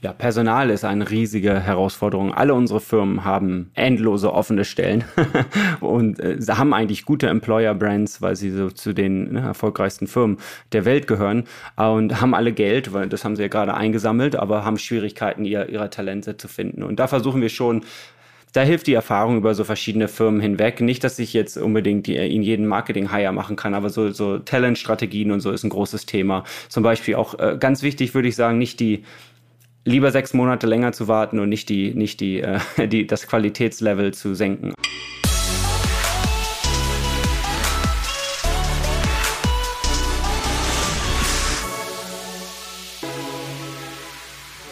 ja, Personal ist eine riesige Herausforderung. Alle unsere Firmen haben endlose offene Stellen und äh, haben eigentlich gute Employer-Brands, weil sie so zu den ne, erfolgreichsten Firmen der Welt gehören und haben alle Geld, weil das haben sie ja gerade eingesammelt, aber haben Schwierigkeiten, ihr, ihre Talente zu finden. Und da versuchen wir schon, da hilft die Erfahrung über so verschiedene Firmen hinweg. Nicht, dass ich jetzt unbedingt in jeden Marketing-Hire machen kann, aber so, so Talent-Strategien und so ist ein großes Thema. Zum Beispiel auch äh, ganz wichtig, würde ich sagen, nicht die lieber sechs Monate länger zu warten und nicht, die, nicht die, äh, die, das Qualitätslevel zu senken.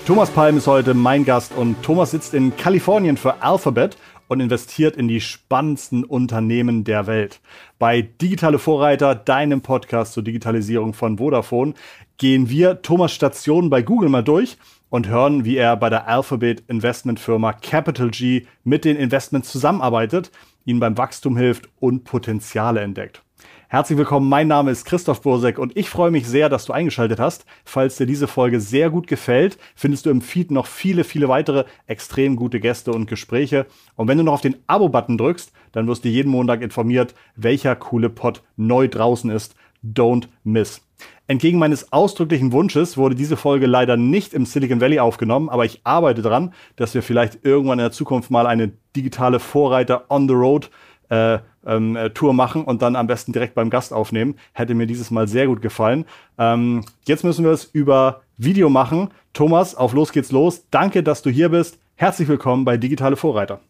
Thomas Palm ist heute mein Gast und Thomas sitzt in Kalifornien für Alphabet und investiert in die spannendsten Unternehmen der Welt. Bei Digitale Vorreiter, deinem Podcast zur Digitalisierung von Vodafone, gehen wir Thomas Station bei Google mal durch und hören, wie er bei der Alphabet Investmentfirma Capital G mit den Investments zusammenarbeitet, ihnen beim Wachstum hilft und Potenziale entdeckt. Herzlich willkommen, mein Name ist Christoph Bursek und ich freue mich sehr, dass du eingeschaltet hast. Falls dir diese Folge sehr gut gefällt, findest du im Feed noch viele, viele weitere extrem gute Gäste und Gespräche. Und wenn du noch auf den Abo-Button drückst, dann wirst du jeden Montag informiert, welcher coole Pod neu draußen ist. Don't miss. Entgegen meines ausdrücklichen Wunsches wurde diese Folge leider nicht im Silicon Valley aufgenommen, aber ich arbeite daran, dass wir vielleicht irgendwann in der Zukunft mal eine digitale Vorreiter on the road äh, ähm, äh, Tour machen und dann am besten direkt beim Gast aufnehmen. Hätte mir dieses Mal sehr gut gefallen. Ähm, jetzt müssen wir es über Video machen. Thomas, auf los geht's los. Danke, dass du hier bist. Herzlich willkommen bei Digitale Vorreiter.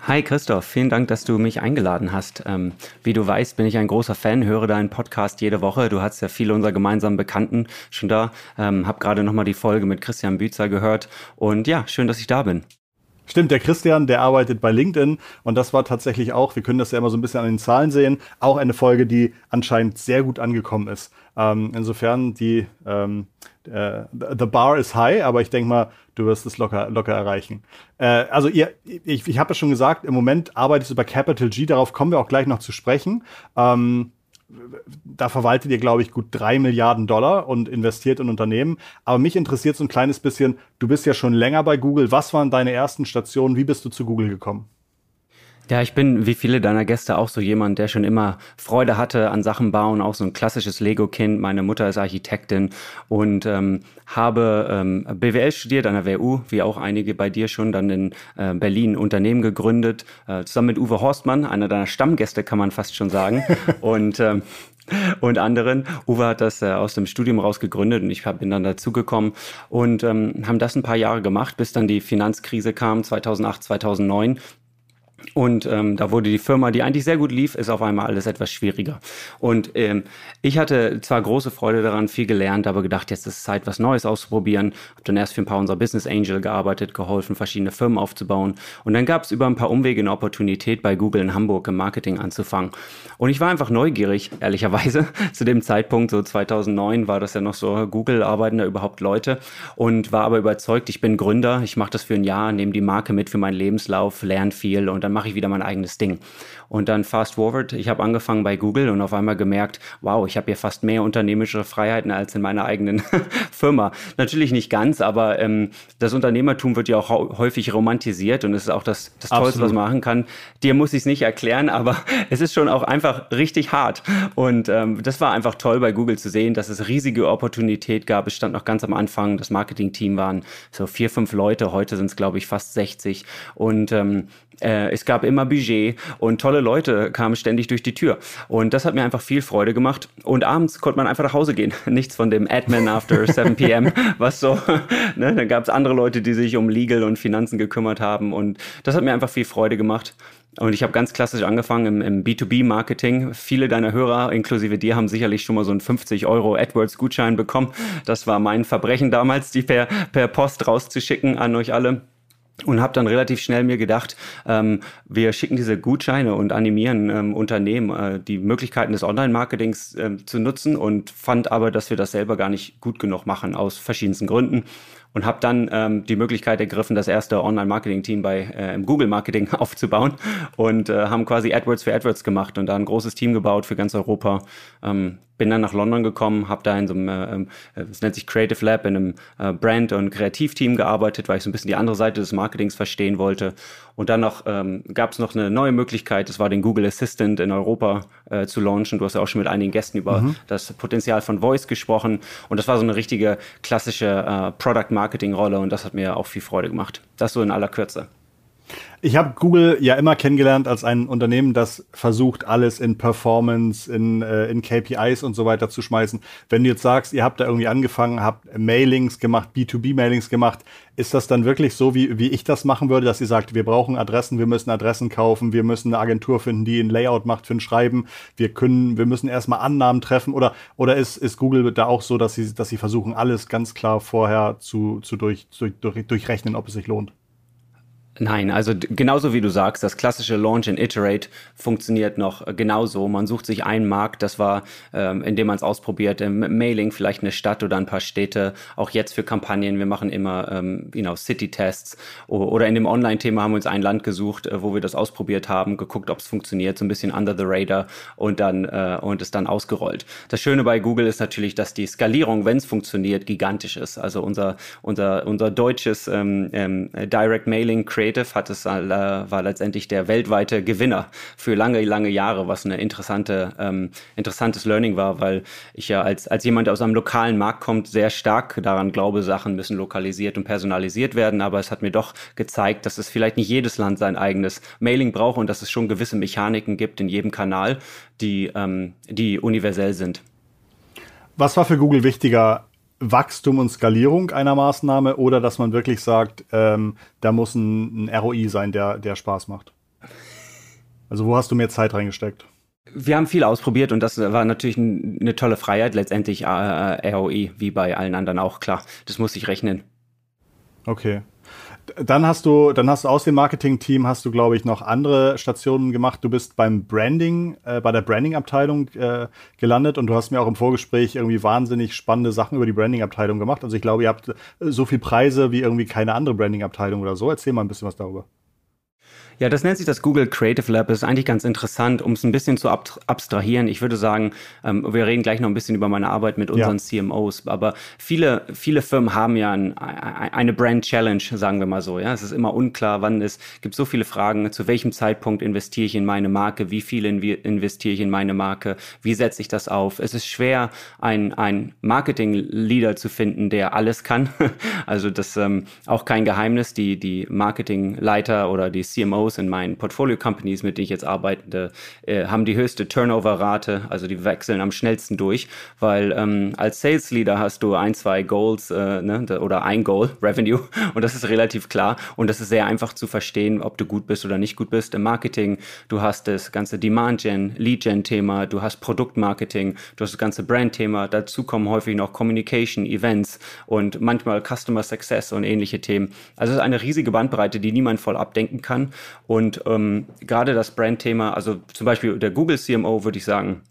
Hi Christoph, vielen Dank, dass du mich eingeladen hast. Ähm, wie du weißt, bin ich ein großer Fan, höre deinen Podcast jede Woche. Du hast ja viele unserer gemeinsamen Bekannten schon da. Ähm, hab gerade nochmal die Folge mit Christian Bützer gehört. Und ja, schön, dass ich da bin. Stimmt, der Christian, der arbeitet bei LinkedIn und das war tatsächlich auch, wir können das ja immer so ein bisschen an den Zahlen sehen, auch eine Folge, die anscheinend sehr gut angekommen ist. Ähm, insofern, die ähm, äh, The Bar is high, aber ich denke mal, du wirst es locker, locker erreichen. Äh, also ihr, ich, ich habe es schon gesagt, im Moment arbeitest du bei Capital G, darauf kommen wir auch gleich noch zu sprechen. Ähm, da verwaltet ihr, glaube ich, gut drei Milliarden Dollar und investiert in Unternehmen. Aber mich interessiert so ein kleines bisschen, du bist ja schon länger bei Google. Was waren deine ersten Stationen? Wie bist du zu Google gekommen? Ja, ich bin wie viele deiner Gäste auch so jemand, der schon immer Freude hatte an Sachen bauen, auch so ein klassisches Lego-Kind. Meine Mutter ist Architektin und ähm, habe ähm, BWL studiert an der WU, wie auch einige bei dir schon, dann in äh, Berlin Unternehmen gegründet, äh, zusammen mit Uwe Horstmann, einer deiner Stammgäste kann man fast schon sagen. und ähm, und anderen. Uwe hat das äh, aus dem Studium raus gegründet und ich hab, bin dann dazugekommen und ähm, haben das ein paar Jahre gemacht, bis dann die Finanzkrise kam, 2008, 2009. Und ähm, da wurde die Firma, die eigentlich sehr gut lief, ist auf einmal alles etwas schwieriger. Und ähm, ich hatte zwar große Freude daran, viel gelernt, aber gedacht, jetzt ist es Zeit, was Neues auszuprobieren. Habe dann erst für ein paar unserer Business Angel gearbeitet, geholfen, verschiedene Firmen aufzubauen. Und dann gab es über ein paar Umwege eine Opportunität, bei Google in Hamburg im Marketing anzufangen. Und ich war einfach neugierig, ehrlicherweise. Zu dem Zeitpunkt, so 2009, war das ja noch so, Google arbeiten da überhaupt Leute und war aber überzeugt, ich bin Gründer, ich mache das für ein Jahr, nehme die Marke mit für meinen Lebenslauf, lerne viel und dann mache ich wieder mein eigenes Ding. Und dann fast forward, ich habe angefangen bei Google und auf einmal gemerkt, wow, ich habe hier fast mehr unternehmerische Freiheiten als in meiner eigenen Firma. Natürlich nicht ganz, aber ähm, das Unternehmertum wird ja auch häufig romantisiert und es ist auch das, das Tollste, was man machen kann. Dir muss ich es nicht erklären, aber es ist schon auch einfach richtig hart. Und ähm, das war einfach toll bei Google zu sehen, dass es riesige Opportunität gab. Es stand noch ganz am Anfang, das Marketing-Team waren so vier, fünf Leute, heute sind es, glaube ich, fast 60. Und ähm, äh, es gab immer Budget und tolle Leute kamen ständig durch die Tür. Und das hat mir einfach viel Freude gemacht. Und abends konnte man einfach nach Hause gehen. Nichts von dem Admin after 7 p.m., was so, ne? Dann gab es andere Leute, die sich um Legal und Finanzen gekümmert haben. Und das hat mir einfach viel Freude gemacht. Und ich habe ganz klassisch angefangen im, im B2B-Marketing. Viele deiner Hörer, inklusive dir, haben sicherlich schon mal so einen 50 Euro AdWords-Gutschein bekommen. Das war mein Verbrechen damals, die per, per Post rauszuschicken an euch alle und habe dann relativ schnell mir gedacht, ähm, wir schicken diese Gutscheine und animieren ähm, Unternehmen, äh, die Möglichkeiten des Online-Marketings äh, zu nutzen und fand aber, dass wir das selber gar nicht gut genug machen aus verschiedensten Gründen und habe dann ähm, die Möglichkeit ergriffen, das erste Online-Marketing-Team bei äh, im Google-Marketing aufzubauen und äh, haben quasi AdWords für AdWords gemacht und da ein großes Team gebaut für ganz Europa. Ähm, bin dann nach London gekommen, habe da in so einem, äh, ähm, äh, es nennt sich Creative Lab, in einem äh, Brand- und Kreativteam gearbeitet, weil ich so ein bisschen die andere Seite des Marketings verstehen wollte. Und dann noch ähm, gab es noch eine neue Möglichkeit, das war den Google Assistant in Europa äh, zu launchen. Du hast ja auch schon mit einigen Gästen über mhm. das Potenzial von Voice gesprochen. Und das war so eine richtige klassische äh, Product-Marketing-Rolle und das hat mir auch viel Freude gemacht. Das so in aller Kürze. Ich habe Google ja immer kennengelernt als ein Unternehmen, das versucht, alles in Performance, in, äh, in KPIs und so weiter zu schmeißen. Wenn du jetzt sagst, ihr habt da irgendwie angefangen, habt Mailings gemacht, B2B-Mailings gemacht, ist das dann wirklich so, wie, wie ich das machen würde, dass ihr sagt, wir brauchen Adressen, wir müssen Adressen kaufen, wir müssen eine Agentur finden, die ein Layout macht für ein Schreiben, wir können, wir müssen erstmal Annahmen treffen oder, oder ist, ist Google da auch so, dass sie, dass sie versuchen, alles ganz klar vorher zu, zu durch, durch, durch, durchrechnen, ob es sich lohnt? Nein, also genauso wie du sagst, das klassische Launch and Iterate funktioniert noch genauso. Man sucht sich einen Markt, das war, ähm, indem man es ausprobiert, im Mailing vielleicht eine Stadt oder ein paar Städte. Auch jetzt für Kampagnen, wir machen immer, ähm, you know, City-Tests. Oder in dem Online-Thema haben wir uns ein Land gesucht, äh, wo wir das ausprobiert haben, geguckt, ob es funktioniert, so ein bisschen under the radar und dann äh, und es dann ausgerollt. Das Schöne bei Google ist natürlich, dass die Skalierung, wenn es funktioniert, gigantisch ist. Also unser unser unser deutsches ähm, ähm, Direct Mailing Create Creative hat es, äh, war letztendlich der weltweite Gewinner für lange, lange Jahre, was eine interessante, ähm, interessantes Learning war, weil ich ja als, als jemand, der aus einem lokalen Markt kommt, sehr stark daran glaube, Sachen müssen lokalisiert und personalisiert werden. Aber es hat mir doch gezeigt, dass es vielleicht nicht jedes Land sein eigenes Mailing braucht und dass es schon gewisse Mechaniken gibt in jedem Kanal, die, ähm, die universell sind. Was war für Google wichtiger, Wachstum und Skalierung einer Maßnahme oder dass man wirklich sagt, ähm, da muss ein, ein ROI sein, der, der Spaß macht? Also wo hast du mehr Zeit reingesteckt? Wir haben viel ausprobiert und das war natürlich eine tolle Freiheit. Letztendlich äh, ROI, wie bei allen anderen auch, klar. Das muss ich rechnen. Okay. Dann hast du, dann hast du aus dem Marketing-Team hast du, glaube ich, noch andere Stationen gemacht. Du bist beim Branding, äh, bei der Branding-Abteilung äh, gelandet und du hast mir auch im Vorgespräch irgendwie wahnsinnig spannende Sachen über die Branding-Abteilung gemacht. Also ich glaube, ihr habt so viel Preise wie irgendwie keine andere Branding-Abteilung oder so. Erzähl mal ein bisschen was darüber. Ja, das nennt sich das Google Creative Lab. Das ist eigentlich ganz interessant, um es ein bisschen zu abstrahieren. Ich würde sagen, ähm, wir reden gleich noch ein bisschen über meine Arbeit mit unseren ja. CMOs, aber viele, viele Firmen haben ja ein, eine Brand Challenge, sagen wir mal so. Ja, es ist immer unklar, wann es gibt so viele Fragen, zu welchem Zeitpunkt investiere ich in meine Marke, wie viel investiere ich in meine Marke, wie setze ich das auf. Es ist schwer, ein, ein Marketing-Leader zu finden, der alles kann. also das ähm, auch kein Geheimnis. Die, die Marketingleiter oder die CMOs CEOs in meinen Portfolio-Companies, mit denen ich jetzt arbeite, äh, haben die höchste Turnover-Rate, also die wechseln am schnellsten durch, weil ähm, als Sales Leader hast du ein, zwei Goals äh, ne, oder ein Goal, Revenue, und das ist relativ klar und das ist sehr einfach zu verstehen, ob du gut bist oder nicht gut bist im Marketing. Du hast das ganze Demand-Gen, Lead-Gen-Thema, du hast Produktmarketing, du hast das ganze Brand-Thema, dazu kommen häufig noch Communication, Events und manchmal Customer Success und ähnliche Themen. Also es ist eine riesige Bandbreite, die niemand voll abdenken kann und ähm, gerade das Brandthema, also zum Beispiel der Google CMO, würde ich sagen,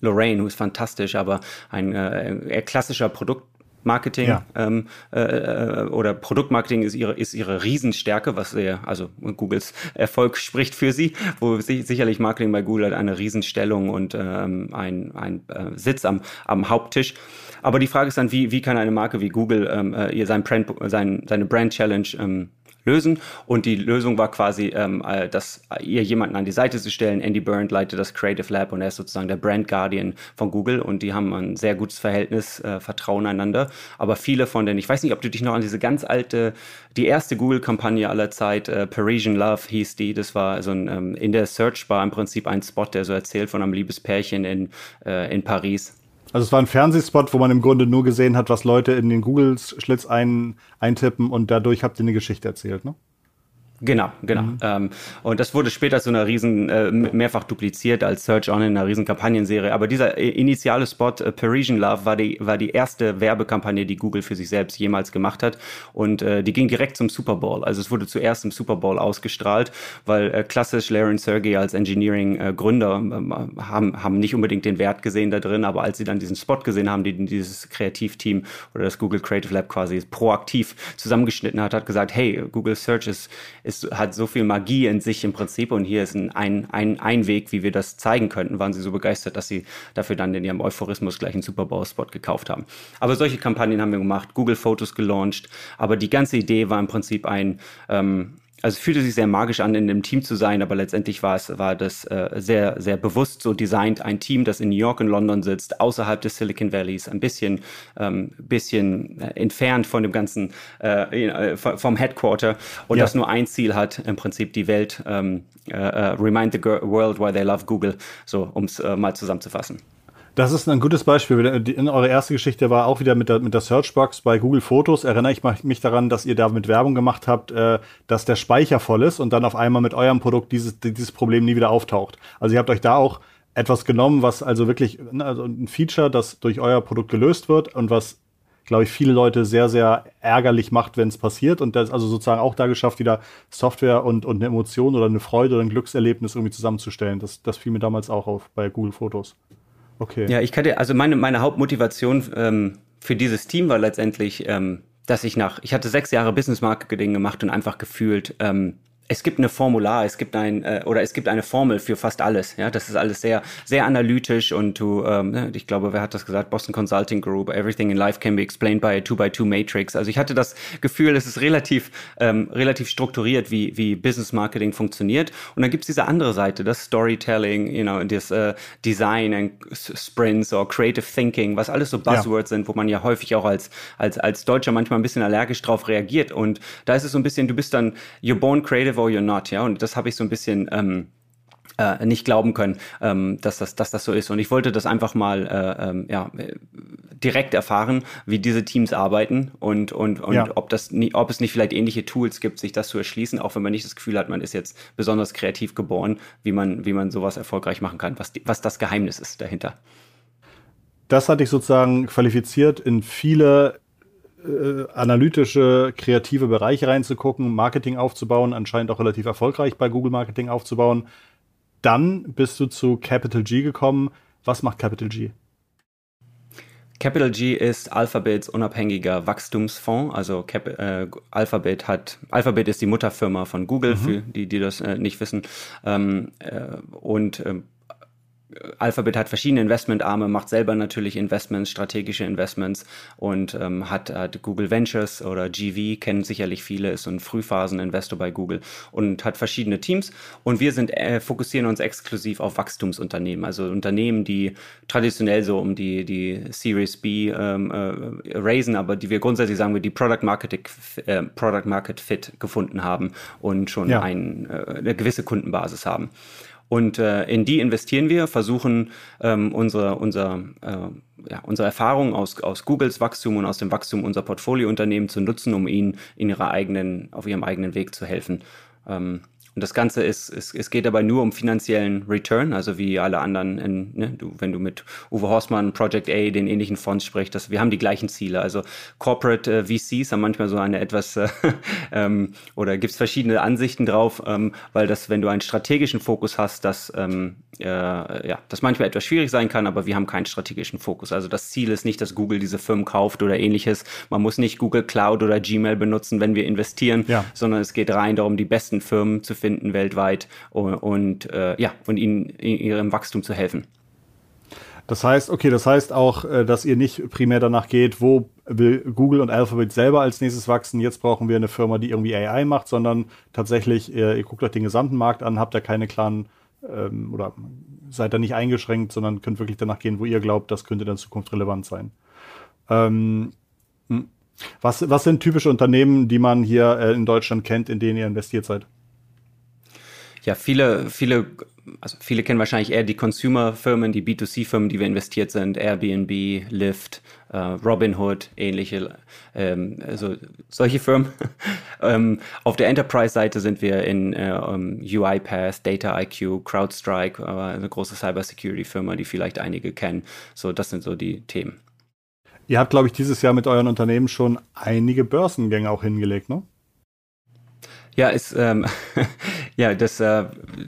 Lorraine, ist fantastisch, aber ein äh, klassischer Produkt. Marketing ja. ähm, äh, äh, oder Produktmarketing ist ihre, ist ihre Riesenstärke, was sehr, also Googles Erfolg spricht für sie, wo sich, sicherlich Marketing bei Google hat eine Riesenstellung und ähm, ein, ein äh, Sitz am, am Haupttisch. Aber die Frage ist dann, wie, wie kann eine Marke wie Google ähm, äh, ihr sein Brand, sein, seine Brand Challenge ähm, lösen. Und die Lösung war quasi, ähm, äh, dass ihr jemanden an die Seite zu stellen. Andy Burnt leitet das Creative Lab und er ist sozusagen der Brand Guardian von Google und die haben ein sehr gutes Verhältnis, äh, Vertrauen einander. Aber viele von denen, ich weiß nicht, ob du dich noch an diese ganz alte, die erste Google-Kampagne aller Zeit, äh, Parisian Love hieß die, das war so ein, ähm, in der Search Bar im Prinzip ein Spot, der so erzählt von einem Liebespärchen in, äh, in Paris. Also es war ein Fernsehspot, wo man im Grunde nur gesehen hat, was Leute in den Google-Schlitz ein, eintippen und dadurch habt ihr eine Geschichte erzählt, ne? Genau, genau. Mhm. Ähm, und das wurde später zu einer riesen, äh, mehrfach dupliziert als Search On in einer riesen Kampagnenserie. Aber dieser äh, initiale Spot, äh, Parisian Love, war die, war die erste Werbekampagne, die Google für sich selbst jemals gemacht hat. Und äh, die ging direkt zum Super Bowl. Also es wurde zuerst im Super Bowl ausgestrahlt, weil äh, klassisch Larry und Sergey als Engineering-Gründer äh, haben, haben nicht unbedingt den Wert gesehen da drin, aber als sie dann diesen Spot gesehen haben, die dieses Kreativteam oder das Google Creative Lab quasi proaktiv zusammengeschnitten hat, hat gesagt, hey, Google Search ist ist, hat so viel Magie in sich im Prinzip und hier ist ein, ein, ein, ein Weg, wie wir das zeigen könnten, waren sie so begeistert, dass sie dafür dann in ihrem Euphorismus gleich einen Super Bowl-Spot gekauft haben. Aber solche Kampagnen haben wir gemacht, Google Fotos gelauncht, aber die ganze Idee war im Prinzip ein, ähm, also es fühlte sich sehr magisch an, in einem Team zu sein, aber letztendlich war es war das äh, sehr sehr bewusst so designt, ein Team, das in New York und London sitzt, außerhalb des Silicon Valleys, ein bisschen ähm, bisschen äh, entfernt von dem ganzen äh, äh vom Headquarter und ja. das nur ein Ziel hat, im Prinzip die Welt ähm, äh, äh remind the world why they love Google, so um es mal zusammenzufassen. Das ist ein gutes Beispiel. In eure erste Geschichte war auch wieder mit der, mit der Searchbox bei Google Fotos. Erinnere ich mich daran, dass ihr damit Werbung gemacht habt, äh, dass der Speicher voll ist und dann auf einmal mit eurem Produkt dieses, dieses Problem nie wieder auftaucht. Also ihr habt euch da auch etwas genommen, was also wirklich ne, also ein Feature, das durch euer Produkt gelöst wird und was, glaube ich, viele Leute sehr, sehr ärgerlich macht, wenn es passiert. Und das also sozusagen auch da geschafft, wieder Software und, und eine Emotion oder eine Freude oder ein Glückserlebnis irgendwie zusammenzustellen. Das, das fiel mir damals auch auf bei Google Fotos. Okay. Ja, ich hatte, also meine, meine Hauptmotivation ähm, für dieses Team war letztendlich, ähm, dass ich nach, ich hatte sechs Jahre Business Marketing gemacht und einfach gefühlt, ähm, es gibt eine Formular, es gibt ein äh, oder es gibt eine Formel für fast alles. Ja, das ist alles sehr sehr analytisch und du, ähm, ne, ich glaube, wer hat das gesagt? Boston Consulting Group. Everything in life can be explained by a two by two Matrix. Also ich hatte das Gefühl, es ist relativ ähm, relativ strukturiert, wie wie Business Marketing funktioniert. Und dann gibt's diese andere Seite, das Storytelling, you know, das äh, Design and Sprints oder Creative Thinking, was alles so Buzzwords ja. sind, wo man ja häufig auch als als als Deutscher manchmal ein bisschen allergisch drauf reagiert. Und da ist es so ein bisschen, du bist dann you're born creative or you're not, ja. Und das habe ich so ein bisschen ähm, äh, nicht glauben können, ähm, dass, das, dass das so ist. Und ich wollte das einfach mal äh, ähm, ja, direkt erfahren, wie diese Teams arbeiten und, und, und ja. ob, das ob es nicht vielleicht ähnliche Tools gibt, sich das zu erschließen, auch wenn man nicht das Gefühl hat, man ist jetzt besonders kreativ geboren, wie man, wie man sowas erfolgreich machen kann, was, was das Geheimnis ist dahinter. Das hatte ich sozusagen qualifiziert in viele äh, analytische, kreative Bereiche reinzugucken, Marketing aufzubauen, anscheinend auch relativ erfolgreich bei Google Marketing aufzubauen. Dann bist du zu Capital G gekommen. Was macht Capital G? Capital G ist Alphabets unabhängiger Wachstumsfonds. Also Cap äh, Alphabet hat Alphabet ist die Mutterfirma von Google, mhm. für die, die das äh, nicht wissen. Ähm, äh, und ähm, Alphabet hat verschiedene Investmentarme, macht selber natürlich Investments, strategische Investments und ähm, hat, hat Google Ventures oder GV, kennen sicherlich viele, ist so ein Frühphasen-Investor bei Google und hat verschiedene Teams. Und wir sind äh, fokussieren uns exklusiv auf Wachstumsunternehmen, also Unternehmen, die traditionell so um die, die Series B ähm, äh, raisen, aber die wir grundsätzlich sagen wir, die Product Market, äh, Product Market Fit gefunden haben und schon ja. ein, äh, eine gewisse Kundenbasis haben. Und äh, in die investieren wir, versuchen ähm, unsere, unser, äh, ja, unsere Erfahrungen aus, aus Googles Wachstum und aus dem Wachstum unserer Portfoliounternehmen zu nutzen, um ihnen in ihrer eigenen, auf ihrem eigenen Weg zu helfen. Ähm, und das Ganze ist, es, es geht dabei nur um finanziellen Return, also wie alle anderen, in, ne, du, wenn du mit Uwe Horstmann, Project A, den ähnlichen Fonds sprichst, dass wir haben die gleichen Ziele. Also Corporate äh, VCs haben manchmal so eine etwas, äh, ähm, oder gibt es verschiedene Ansichten drauf, ähm, weil das, wenn du einen strategischen Fokus hast, das, ähm, äh, ja, das manchmal etwas schwierig sein kann, aber wir haben keinen strategischen Fokus. Also das Ziel ist nicht, dass Google diese Firmen kauft oder ähnliches. Man muss nicht Google Cloud oder Gmail benutzen, wenn wir investieren, ja. sondern es geht rein darum, die besten Firmen zu finden finden weltweit und, äh, ja, und ihnen in ihrem Wachstum zu helfen. Das heißt, okay, das heißt auch, äh, dass ihr nicht primär danach geht, wo will Google und Alphabet selber als nächstes wachsen, jetzt brauchen wir eine Firma, die irgendwie AI macht, sondern tatsächlich, ihr, ihr guckt euch den gesamten Markt an, habt da keine klaren ähm, oder seid da nicht eingeschränkt, sondern könnt wirklich danach gehen, wo ihr glaubt, das könnte in der Zukunft relevant sein. Ähm, hm. was, was sind typische Unternehmen, die man hier äh, in Deutschland kennt, in denen ihr investiert seid? Ja, viele, viele, also viele kennen wahrscheinlich eher die Consumer-Firmen, die B2C-Firmen, die wir investiert sind, Airbnb, Lyft, äh, Robinhood, ähnliche, ähm, also solche Firmen. ähm, auf der Enterprise-Seite sind wir in äh, um, UiPath, DataIQ, CrowdStrike, äh, eine große Cybersecurity-Firma, die vielleicht einige kennen. So, das sind so die Themen. Ihr habt, glaube ich, dieses Jahr mit euren Unternehmen schon einige Börsengänge auch hingelegt, ne? Ja, ist ähm, ja das äh,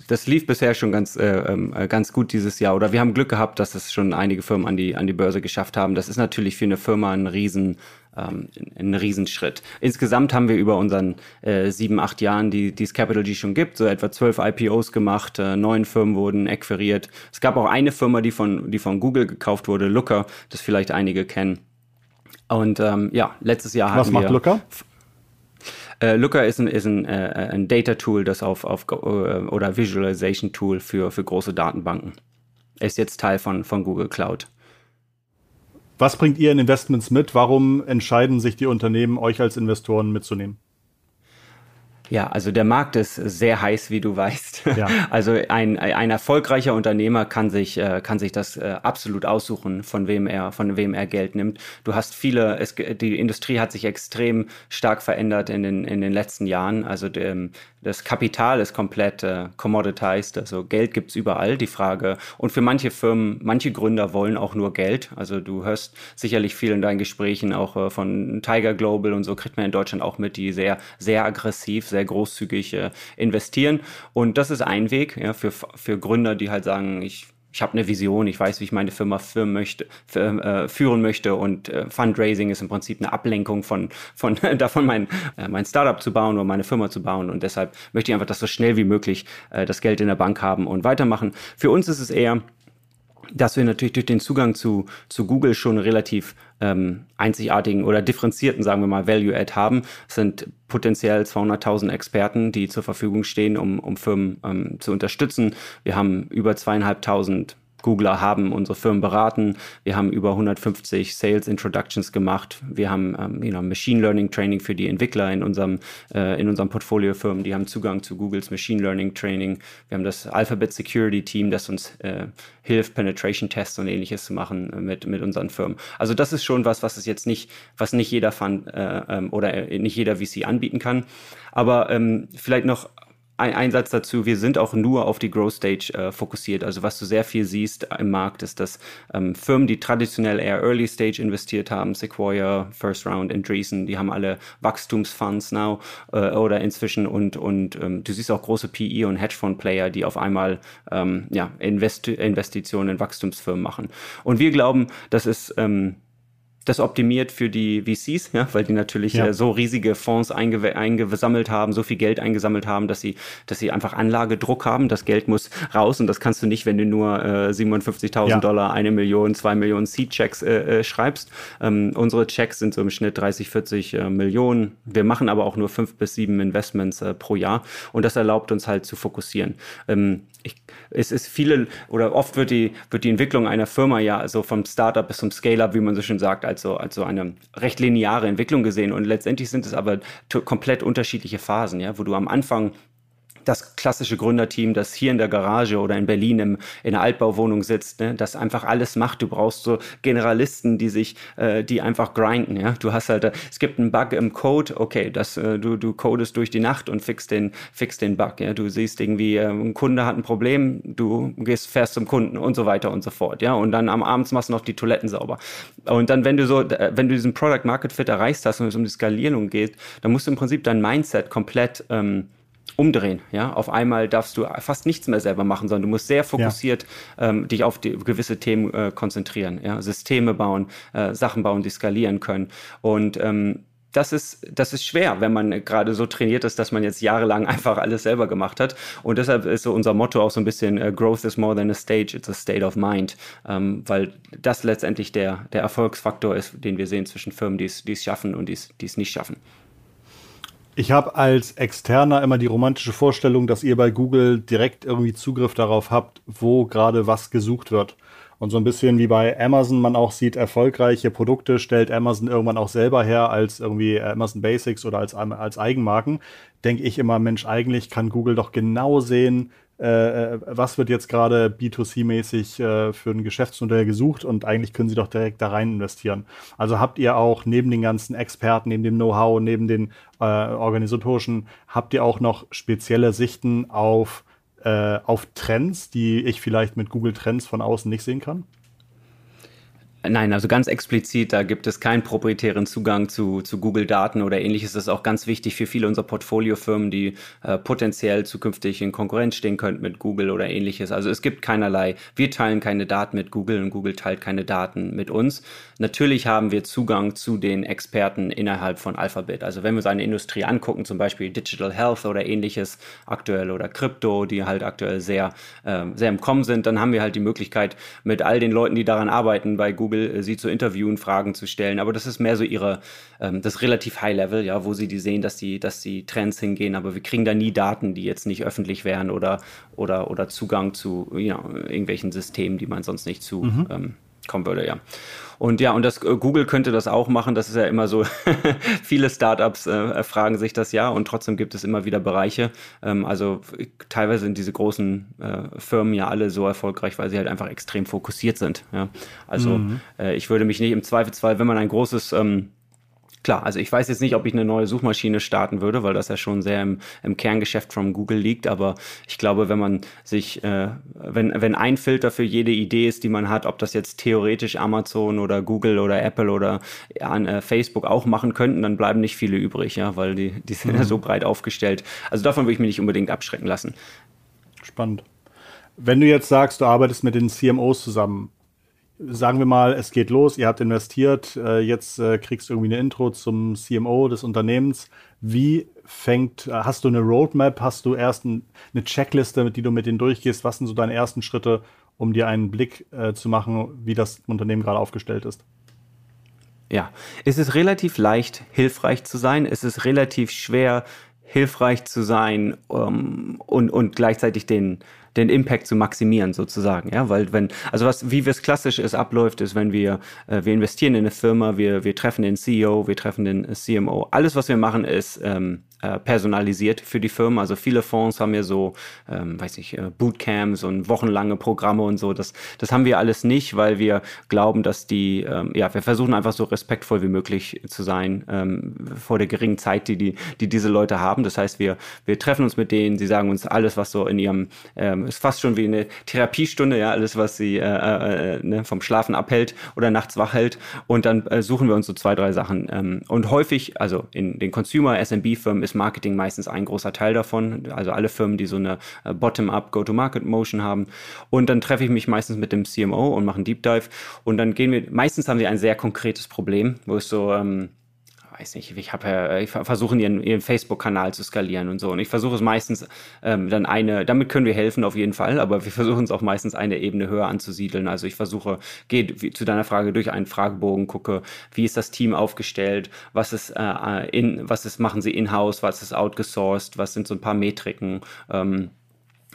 das lief bisher schon ganz äh, ähm, äh, ganz gut dieses Jahr oder wir haben Glück gehabt, dass es schon einige Firmen an die an die Börse geschafft haben. Das ist natürlich für eine Firma ein riesen ähm, ein Riesenschritt. Insgesamt haben wir über unseren äh, sieben, acht Jahren, die es Capital G schon gibt, so etwa zwölf IPOs gemacht, äh, neun Firmen wurden akquiriert. Es gab auch eine Firma, die von, die von Google gekauft wurde, Looker, das vielleicht einige kennen. Und ähm, ja, letztes Jahr Was macht Looker? Äh, Looker ist ein, ist ein, äh, ein Data-Tool, das auf, auf äh, oder Visualization-Tool für, für große Datenbanken. Ist jetzt Teil von, von Google Cloud. Was bringt ihr in Investments mit? Warum entscheiden sich die Unternehmen, euch als Investoren mitzunehmen? Ja, also der Markt ist sehr heiß, wie du weißt. Ja. Also ein, ein erfolgreicher Unternehmer kann sich, äh, kann sich das äh, absolut aussuchen, von wem er, von wem er Geld nimmt. Du hast viele, es, die Industrie hat sich extrem stark verändert in den, in den letzten Jahren. Also dem, das Kapital ist komplett äh, commoditized, also Geld gibt's überall, die Frage. Und für manche Firmen, manche Gründer wollen auch nur Geld. Also du hörst sicherlich viel in deinen Gesprächen auch äh, von Tiger Global und so kriegt man in Deutschland auch mit, die sehr, sehr aggressiv, sehr großzügig äh, investieren. Und das ist ein Weg ja, für, für Gründer, die halt sagen, ich ich habe eine Vision, ich weiß, wie ich meine Firma führen möchte, äh, führen möchte und äh, Fundraising ist im Prinzip eine Ablenkung von, von davon, mein, äh, mein Startup zu bauen oder meine Firma zu bauen und deshalb möchte ich einfach, dass so schnell wie möglich das Geld in der Bank haben und weitermachen. Für uns ist es eher, dass wir natürlich durch den Zugang zu, zu Google schon relativ ähm, einzigartigen oder differenzierten, sagen wir mal, Value-Add haben. Es sind potenziell 200.000 Experten, die zur Verfügung stehen, um, um Firmen ähm, zu unterstützen. Wir haben über zweieinhalbtausend Googler haben unsere Firmen beraten. Wir haben über 150 Sales Introductions gemacht. Wir haben ähm, you know, Machine Learning Training für die Entwickler in unserem, äh, in unserem Portfolio Firmen. Die haben Zugang zu Googles Machine Learning Training. Wir haben das Alphabet Security Team, das uns äh, hilft, Penetration Tests und ähnliches zu machen äh, mit, mit unseren Firmen. Also das ist schon was, was es jetzt nicht, was nicht jeder Fund äh, ähm, oder nicht jeder VC anbieten kann. Aber ähm, vielleicht noch ein, ein Satz dazu, wir sind auch nur auf die Growth Stage äh, fokussiert. Also was du sehr viel siehst im Markt, ist, dass ähm, Firmen, die traditionell eher Early Stage investiert haben, Sequoia, First Round, Andreessen, die haben alle Wachstumsfunds now äh, oder inzwischen und, und ähm, du siehst auch große PE und Hedgefonds-Player, die auf einmal ähm, ja, Invest Investitionen in Wachstumsfirmen machen. Und wir glauben, das ist ähm, das optimiert für die VCs, ja, weil die natürlich ja. äh, so riesige Fonds einge eingesammelt haben, so viel Geld eingesammelt haben, dass sie, dass sie einfach Anlagedruck haben. Das Geld muss raus und das kannst du nicht, wenn du nur äh, 57.000 ja. Dollar, eine Million, zwei Millionen Seed-Checks äh, äh, schreibst. Ähm, unsere Checks sind so im Schnitt 30, 40 äh, Millionen. Wir machen aber auch nur fünf bis sieben Investments äh, pro Jahr und das erlaubt uns halt zu fokussieren. Ähm, ich, es ist viele oder oft wird die, wird die Entwicklung einer Firma ja also vom Startup bis zum Scale-up, wie man so schön sagt, als so, als so eine recht lineare Entwicklung gesehen. Und letztendlich sind es aber komplett unterschiedliche Phasen, ja, wo du am Anfang das klassische Gründerteam, das hier in der Garage oder in Berlin im, in der Altbauwohnung sitzt, ne, das einfach alles macht. Du brauchst so Generalisten, die sich, äh, die einfach grinden. Ja, du hast halt, es gibt einen Bug im Code, okay, das, äh, du, du codest durch die Nacht und fixst den, fixst den Bug. Ja, du siehst irgendwie, äh, ein Kunde hat ein Problem, du gehst fährst zum Kunden und so weiter und so fort. Ja, und dann am Abends machst du noch die Toiletten sauber. Und dann, wenn du so, äh, wenn du diesen Product Market Fit erreicht hast und es um die Skalierung geht, dann musst du im Prinzip dein Mindset komplett ähm, umdrehen. Ja, auf einmal darfst du fast nichts mehr selber machen, sondern du musst sehr fokussiert ja. ähm, dich auf die, gewisse Themen äh, konzentrieren. Ja, Systeme bauen, äh, Sachen bauen, die skalieren können. Und ähm, das ist, das ist schwer, wenn man gerade so trainiert ist, dass man jetzt jahrelang einfach alles selber gemacht hat. Und deshalb ist so unser Motto auch so ein bisschen, uh, Growth is more than a stage, it's a state of mind. Ähm, weil das letztendlich der, der Erfolgsfaktor ist, den wir sehen zwischen Firmen, die es schaffen und die es nicht schaffen. Ich habe als Externer immer die romantische Vorstellung, dass ihr bei Google direkt irgendwie Zugriff darauf habt, wo gerade was gesucht wird. Und so ein bisschen wie bei Amazon man auch sieht, erfolgreiche Produkte stellt Amazon irgendwann auch selber her als irgendwie Amazon Basics oder als, als Eigenmarken. Denke ich immer, Mensch, eigentlich kann Google doch genau sehen, äh, äh, was wird jetzt gerade B2C-mäßig äh, für ein Geschäftsmodell gesucht und eigentlich können Sie doch direkt da rein investieren. Also habt ihr auch neben den ganzen Experten, neben dem Know-how, neben den äh, organisatorischen, habt ihr auch noch spezielle Sichten auf, äh, auf Trends, die ich vielleicht mit Google Trends von außen nicht sehen kann? Nein, also ganz explizit, da gibt es keinen proprietären Zugang zu, zu Google-Daten oder ähnliches. Das ist auch ganz wichtig für viele unserer Portfoliofirmen, die äh, potenziell zukünftig in Konkurrenz stehen könnten mit Google oder ähnliches. Also es gibt keinerlei, wir teilen keine Daten mit Google und Google teilt keine Daten mit uns. Natürlich haben wir Zugang zu den Experten innerhalb von Alphabet. Also wenn wir uns eine Industrie angucken, zum Beispiel Digital Health oder ähnliches aktuell oder Krypto, die halt aktuell sehr, äh, sehr im Kommen sind, dann haben wir halt die Möglichkeit, mit all den Leuten, die daran arbeiten, bei Google Google, äh, sie zu interviewen, Fragen zu stellen. Aber das ist mehr so ihre, ähm, das relativ High Level, ja, wo sie die sehen, dass die, dass die Trends hingehen. Aber wir kriegen da nie Daten, die jetzt nicht öffentlich wären oder, oder, oder Zugang zu ja, irgendwelchen Systemen, die man sonst nicht zu mhm. ähm, kommen würde, ja. Und ja, und das äh, Google könnte das auch machen. Das ist ja immer so. Viele Startups äh, fragen sich das ja und trotzdem gibt es immer wieder Bereiche. Ähm, also teilweise sind diese großen äh, Firmen ja alle so erfolgreich, weil sie halt einfach extrem fokussiert sind. Ja? Also mhm. äh, ich würde mich nicht im Zweifelsfall, wenn man ein großes ähm, Klar, also ich weiß jetzt nicht, ob ich eine neue Suchmaschine starten würde, weil das ja schon sehr im, im Kerngeschäft von Google liegt. Aber ich glaube, wenn man sich, äh, wenn, wenn ein Filter für jede Idee ist, die man hat, ob das jetzt theoretisch Amazon oder Google oder Apple oder an äh, Facebook auch machen könnten, dann bleiben nicht viele übrig, ja, weil die, die sind mhm. ja so breit aufgestellt. Also davon würde ich mich nicht unbedingt abschrecken lassen. Spannend. Wenn du jetzt sagst, du arbeitest mit den CMOs zusammen, sagen wir mal, es geht los, ihr habt investiert, äh, jetzt äh, kriegst du irgendwie eine Intro zum CMO des Unternehmens. Wie fängt, äh, hast du eine Roadmap, hast du erst ein, eine Checkliste, mit die du mit denen durchgehst? Was sind so deine ersten Schritte, um dir einen Blick zu machen, wie das Unternehmen gerade aufgestellt ist? Ja, es ist relativ leicht, hilfreich zu sein. Es ist relativ schwer, hilfreich zu sein um, ähm, und, und gleichzeitig den, den Impact zu maximieren sozusagen, ja, weil wenn, also was, wie es klassisch ist, abläuft, ist, wenn wir, äh, wir investieren in eine Firma, wir, wir treffen den CEO, wir treffen den CMO, alles, was wir machen, ist ähm, äh, personalisiert für die Firmen. Also viele Fonds haben ja so, ähm, weiß ich, äh, Bootcamps und wochenlange Programme und so. Das, das haben wir alles nicht, weil wir glauben, dass die, ähm, ja, wir versuchen einfach so respektvoll wie möglich zu sein ähm, vor der geringen Zeit, die, die, die diese Leute haben. Das heißt, wir, wir treffen uns mit denen, sie sagen uns alles, was so in ihrem, ähm, ist fast schon wie eine Therapiestunde, ja, alles, was sie äh, äh, äh, ne, vom Schlafen abhält oder nachts wach hält. Und dann äh, suchen wir uns so zwei, drei Sachen. Ähm, und häufig, also in den Consumer SMB-Firmen ist Marketing meistens ein großer Teil davon. Also alle Firmen, die so eine äh, Bottom-up Go-to-Market-Motion haben. Und dann treffe ich mich meistens mit dem CMO und mache einen Deep Dive. Und dann gehen wir, meistens haben sie ein sehr konkretes Problem, wo es so, ähm, weiß nicht, ich habe ja, ich versuche ihren, ihren Facebook-Kanal zu skalieren und so. Und ich versuche es meistens ähm, dann eine, damit können wir helfen auf jeden Fall, aber wir versuchen es auch meistens eine Ebene höher anzusiedeln. Also ich versuche, gehe zu deiner Frage durch einen Fragebogen, gucke, wie ist das Team aufgestellt, was ist äh, in, was ist, machen sie in-house, was ist outgesourced, was sind so ein paar Metriken. Ähm,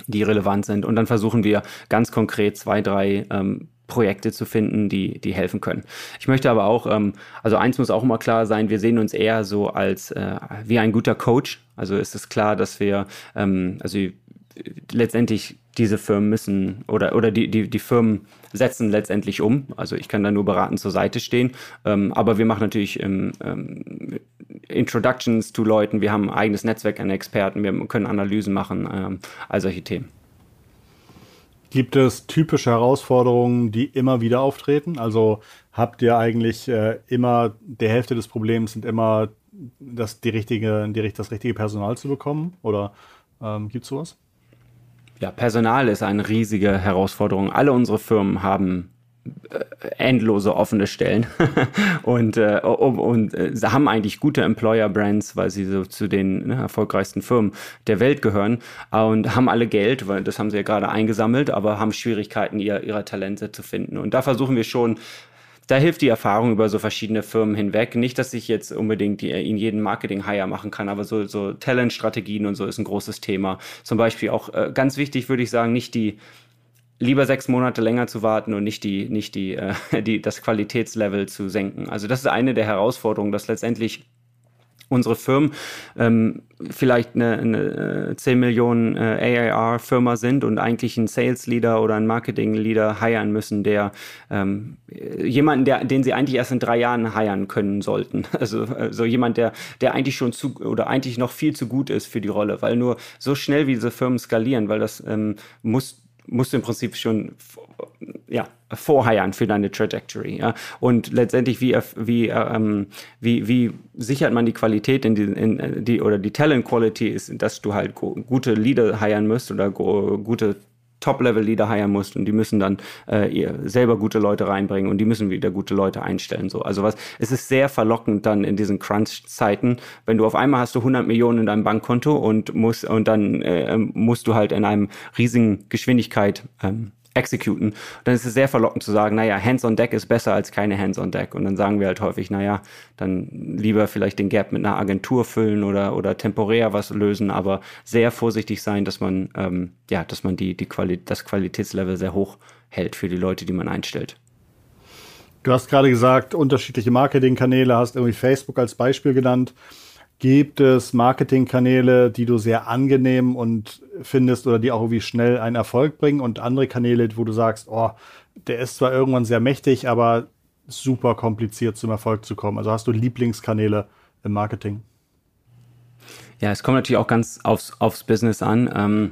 die relevant sind. Und dann versuchen wir ganz konkret zwei, drei ähm, Projekte zu finden, die, die helfen können. Ich möchte aber auch, ähm, also eins muss auch immer klar sein, wir sehen uns eher so als äh, wie ein guter Coach. Also ist es klar, dass wir, ähm, also letztendlich diese Firmen müssen oder, oder die, die, die Firmen setzen letztendlich um. Also ich kann da nur beratend zur Seite stehen. Ähm, aber wir machen natürlich ähm, ähm, Introductions zu Leuten, wir haben ein eigenes Netzwerk an Experten, wir können Analysen machen, ähm, all solche Themen. Gibt es typische Herausforderungen, die immer wieder auftreten? Also habt ihr eigentlich äh, immer, der Hälfte des Problems sind immer das, die richtige, die, das richtige Personal zu bekommen? Oder ähm, gibt es sowas? Ja, Personal ist eine riesige Herausforderung. Alle unsere Firmen haben endlose offene Stellen und, äh, und, und äh, haben eigentlich gute Employer-Brands, weil sie so zu den ne, erfolgreichsten Firmen der Welt gehören und haben alle Geld, weil das haben sie ja gerade eingesammelt, aber haben Schwierigkeiten, ihr, ihre Talente zu finden. Und da versuchen wir schon, da hilft die Erfahrung über so verschiedene Firmen hinweg. Nicht, dass ich jetzt unbedingt die, in jeden Marketing-Hire machen kann, aber so, so Talent-Strategien und so ist ein großes Thema. Zum Beispiel auch äh, ganz wichtig, würde ich sagen, nicht die lieber sechs Monate länger zu warten und nicht die, nicht die, äh, die, das Qualitätslevel zu senken. Also das ist eine der Herausforderungen, dass letztendlich unsere Firmen ähm, vielleicht eine, eine 10 äh, Millionen äh, AAR-Firma sind und eigentlich einen Sales-Leader oder einen Marketing-Leader hiren müssen, der ähm, jemanden, der, den sie eigentlich erst in drei Jahren hiren können sollten. Also, also jemand, der, der eigentlich schon zu oder eigentlich noch viel zu gut ist für die Rolle, weil nur so schnell wie diese Firmen skalieren, weil das ähm, muss musst du im Prinzip schon ja, vorheiern für deine Trajectory. Ja? Und letztendlich, wie, wie, ähm, wie, wie sichert man die Qualität in die, in die oder die Talent Quality ist, dass du halt gute Leader heiern musst oder gute Top-Level-Leader heiren musst und die müssen dann äh, selber gute Leute reinbringen und die müssen wieder gute Leute einstellen. So. Also was, es ist sehr verlockend dann in diesen Crunch-Zeiten, wenn du auf einmal hast du 100 Millionen in deinem Bankkonto und musst, und dann äh, musst du halt in einem riesigen Geschwindigkeit ähm, executen. dann ist es sehr verlockend zu sagen, naja, Hands on Deck ist besser als keine Hands on Deck. Und dann sagen wir halt häufig, naja, dann lieber vielleicht den Gap mit einer Agentur füllen oder, oder temporär was lösen, aber sehr vorsichtig sein, dass man, ähm, ja, dass man die, die Quali das Qualitätslevel sehr hoch hält für die Leute, die man einstellt. Du hast gerade gesagt, unterschiedliche Marketingkanäle, hast irgendwie Facebook als Beispiel genannt. Gibt es Marketingkanäle, die du sehr angenehm und findest oder die auch irgendwie schnell einen Erfolg bringen und andere Kanäle, wo du sagst, oh, der ist zwar irgendwann sehr mächtig, aber super kompliziert zum Erfolg zu kommen? Also hast du Lieblingskanäle im Marketing? Ja, es kommt natürlich auch ganz aufs, aufs Business an. Ähm,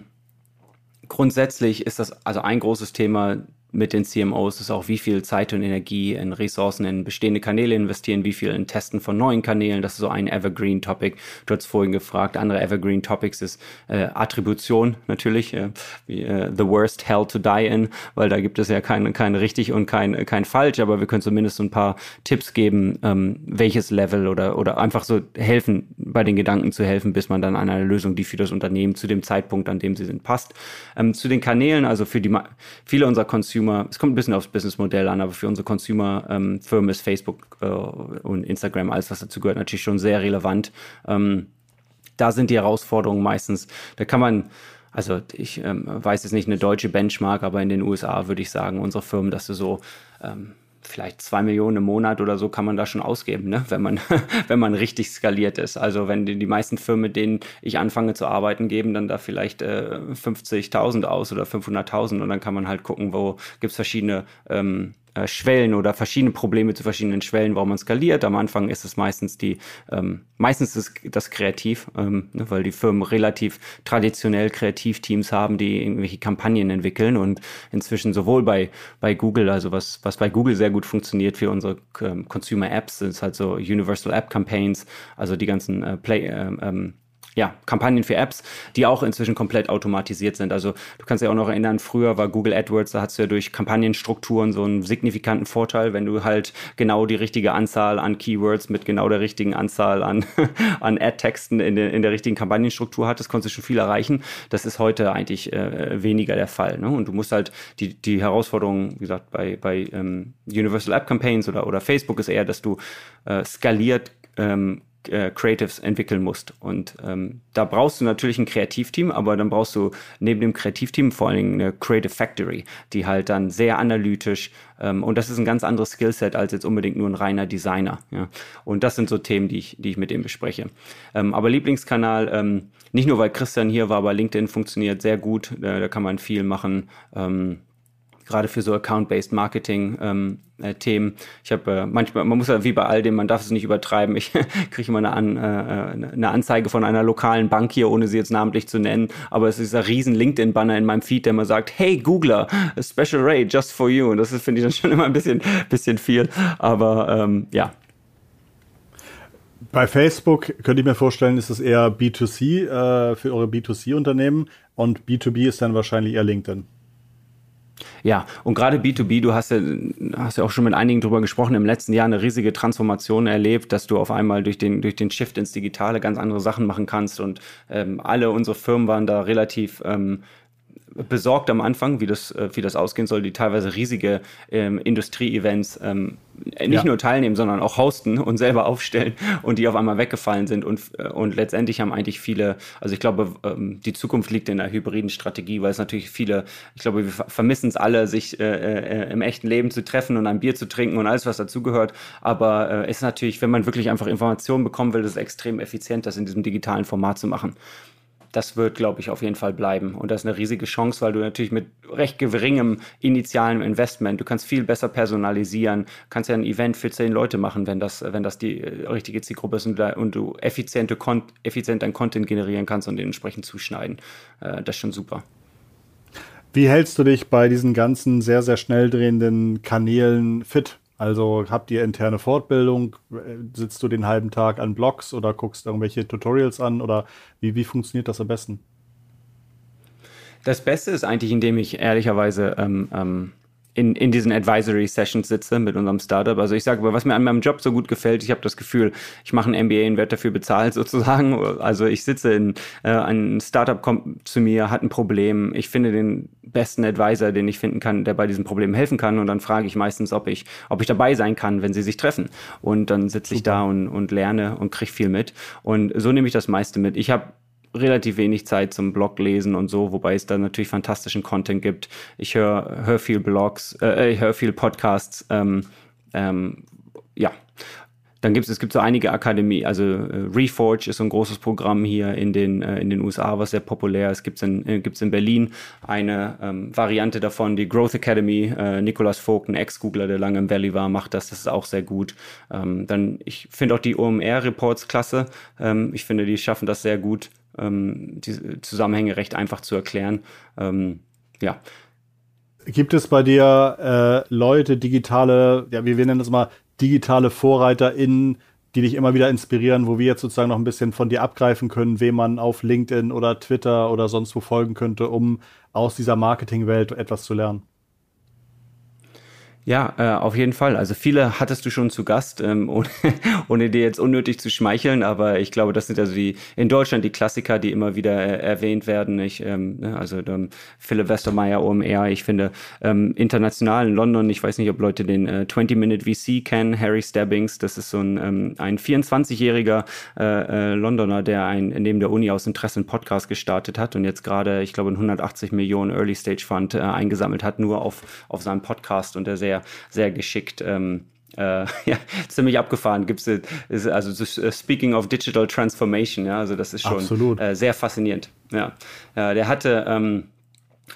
grundsätzlich ist das also ein großes Thema mit den CMOs ist auch, wie viel Zeit und Energie in Ressourcen in bestehende Kanäle investieren, wie viel in Testen von neuen Kanälen. Das ist so ein Evergreen-Topic. Du hast vorhin gefragt. Andere Evergreen-Topics ist äh, Attribution natürlich, äh, wie, äh, the worst hell to die in, weil da gibt es ja kein, kein richtig und kein, kein falsch, aber wir können zumindest so ein paar Tipps geben, ähm, welches Level oder, oder einfach so helfen, bei den Gedanken zu helfen, bis man dann an eine Lösung, die für das Unternehmen zu dem Zeitpunkt, an dem sie sind, passt. Ähm, zu den Kanälen, also für die viele unserer Consumer Consumer, es kommt ein bisschen aufs Businessmodell an, aber für unsere Consumer-Firmen ähm, ist Facebook äh, und Instagram, alles was dazu gehört, natürlich schon sehr relevant. Ähm, da sind die Herausforderungen meistens, da kann man, also ich ähm, weiß jetzt nicht eine deutsche Benchmark, aber in den USA würde ich sagen, unsere Firmen, dass du so ähm, vielleicht zwei Millionen im Monat oder so kann man da schon ausgeben, ne? wenn man wenn man richtig skaliert ist. Also wenn die, die meisten Firmen, mit denen ich anfange zu arbeiten, geben dann da vielleicht äh, 50.000 aus oder 500.000 und dann kann man halt gucken, wo gibt's verschiedene ähm, äh, Schwellen oder verschiedene Probleme zu verschiedenen Schwellen, warum man skaliert. Am Anfang ist es meistens die, ähm, meistens ist das kreativ, ähm, ne, weil die Firmen relativ traditionell Kreativteams haben, die irgendwelche Kampagnen entwickeln und inzwischen sowohl bei, bei Google, also was, was bei Google sehr gut funktioniert für unsere ähm, Consumer Apps, ist halt so Universal App Campaigns, also die ganzen äh, Play, äh, ähm, ja, Kampagnen für Apps, die auch inzwischen komplett automatisiert sind. Also du kannst dich auch noch erinnern, früher war Google AdWords, da hast du ja durch Kampagnenstrukturen so einen signifikanten Vorteil, wenn du halt genau die richtige Anzahl an Keywords mit genau der richtigen Anzahl an, an Ad-Texten in, in der richtigen Kampagnenstruktur hattest, konntest du schon viel erreichen. Das ist heute eigentlich äh, weniger der Fall. Ne? Und du musst halt die, die Herausforderung, wie gesagt, bei, bei ähm, Universal App Campaigns oder, oder Facebook ist eher, dass du äh, skaliert ähm, äh, Creatives entwickeln musst. Und ähm, da brauchst du natürlich ein Kreativteam, aber dann brauchst du neben dem Kreativteam vor allen Dingen eine Creative Factory, die halt dann sehr analytisch ähm, und das ist ein ganz anderes Skillset als jetzt unbedingt nur ein reiner Designer. Ja. Und das sind so Themen, die ich, die ich mit dem bespreche. Ähm, aber Lieblingskanal, ähm, nicht nur weil Christian hier war, aber LinkedIn funktioniert sehr gut. Äh, da kann man viel machen. Ähm, gerade für so Account-Based Marketing ähm, äh. Ich habe äh, manchmal, man muss ja wie bei all dem, man darf es nicht übertreiben. Ich kriege immer eine, An, äh, eine Anzeige von einer lokalen Bank hier, ohne sie jetzt namentlich zu nennen, aber es ist ein riesen LinkedIn-Banner in meinem Feed, der immer sagt, hey Googler, a special rate just for you. Und das finde ich dann schon immer ein bisschen, bisschen viel. Aber ähm, ja, bei Facebook könnte ich mir vorstellen, ist es eher B2C äh, für eure B2C-Unternehmen und B2B ist dann wahrscheinlich eher LinkedIn. Ja, und gerade B2B, du hast ja, hast ja auch schon mit einigen drüber gesprochen, im letzten Jahr eine riesige Transformation erlebt, dass du auf einmal durch den, durch den Shift ins Digitale ganz andere Sachen machen kannst. Und ähm, alle unsere Firmen waren da relativ ähm, besorgt am Anfang, wie das, äh, wie das ausgehen soll, die teilweise riesige ähm, Industrie-Events ähm, nicht ja. nur teilnehmen, sondern auch hosten und selber aufstellen und die auf einmal weggefallen sind. Und, äh, und letztendlich haben eigentlich viele, also ich glaube, ähm, die Zukunft liegt in der hybriden Strategie, weil es natürlich viele, ich glaube, wir vermissen es alle, sich äh, äh, im echten Leben zu treffen und ein Bier zu trinken und alles, was dazugehört. Aber äh, ist natürlich, wenn man wirklich einfach Informationen bekommen will, ist es extrem effizient, das in diesem digitalen Format zu machen das wird, glaube ich, auf jeden Fall bleiben. Und das ist eine riesige Chance, weil du natürlich mit recht geringem initialem Investment, du kannst viel besser personalisieren, kannst ja ein Event für zehn Leute machen, wenn das, wenn das die äh, richtige Zielgruppe ist und, und du effiziente, effizient dein Content generieren kannst und den entsprechend zuschneiden. Äh, das ist schon super. Wie hältst du dich bei diesen ganzen sehr, sehr schnell drehenden Kanälen fit? Also habt ihr interne Fortbildung? Sitzt du den halben Tag an Blogs oder guckst irgendwelche Tutorials an? Oder wie, wie funktioniert das am besten? Das Beste ist eigentlich, indem ich ehrlicherweise ähm, ähm, in, in diesen Advisory Sessions sitze mit unserem Startup. Also ich sage, was mir an meinem Job so gut gefällt, ich habe das Gefühl, ich mache ein MBA und werde dafür bezahlt sozusagen. Also ich sitze in, äh, ein Startup kommt zu mir, hat ein Problem, ich finde den besten Advisor, den ich finden kann, der bei diesem Problem helfen kann und dann frage ich meistens, ob ich, ob ich dabei sein kann, wenn sie sich treffen. Und dann sitze ich da und, und lerne und kriege viel mit. Und so nehme ich das meiste mit. Ich habe relativ wenig Zeit zum Blog lesen und so, wobei es da natürlich fantastischen Content gibt. Ich höre hör viel Blogs, äh, ich höre viel Podcasts. Ähm, ähm, ja, dann gibt es, es gibt so einige Akademie, also äh, Reforge ist so ein großes Programm hier in den, äh, in den USA, was sehr populär ist. Gibt es in, äh, gibt's in Berlin eine ähm, Variante davon, die Growth Academy. Äh, Nicolas Vogt, ein Ex-Googler, der lange im Valley war, macht das. Das ist auch sehr gut. Ähm, dann, ich finde auch die OMR-Reports klasse. Ähm, ich finde, die schaffen das sehr gut ähm, die Zusammenhänge recht einfach zu erklären. Ähm, ja. Gibt es bei dir äh, Leute, digitale, ja, wir nennen das mal digitale VorreiterInnen, die dich immer wieder inspirieren, wo wir jetzt sozusagen noch ein bisschen von dir abgreifen können, wem man auf LinkedIn oder Twitter oder sonst wo folgen könnte, um aus dieser Marketingwelt etwas zu lernen? Ja, äh, auf jeden Fall. Also viele hattest du schon zu Gast, ähm, ohne, ohne dir jetzt unnötig zu schmeicheln, aber ich glaube, das sind also die in Deutschland die Klassiker, die immer wieder äh, erwähnt werden. Ich, ähm, ne, also ähm, Philipp Westermeier, OMR, ich finde ähm, international in London, ich weiß nicht, ob Leute den äh, 20-Minute VC kennen, Harry Stabbings, das ist so ein, ähm, ein 24-jähriger äh, äh, Londoner, der ein, neben der Uni aus Interesse einen Podcast gestartet hat und jetzt gerade, ich glaube, ein 180 Millionen Early Stage Fund äh, eingesammelt hat, nur auf, auf seinem Podcast und der sehr sehr, sehr geschickt. Ähm, äh, ja, ziemlich abgefahren. Gibt's ist also uh, speaking of digital transformation, ja, also das ist schon äh, sehr faszinierend. Ja, äh, der hatte ähm,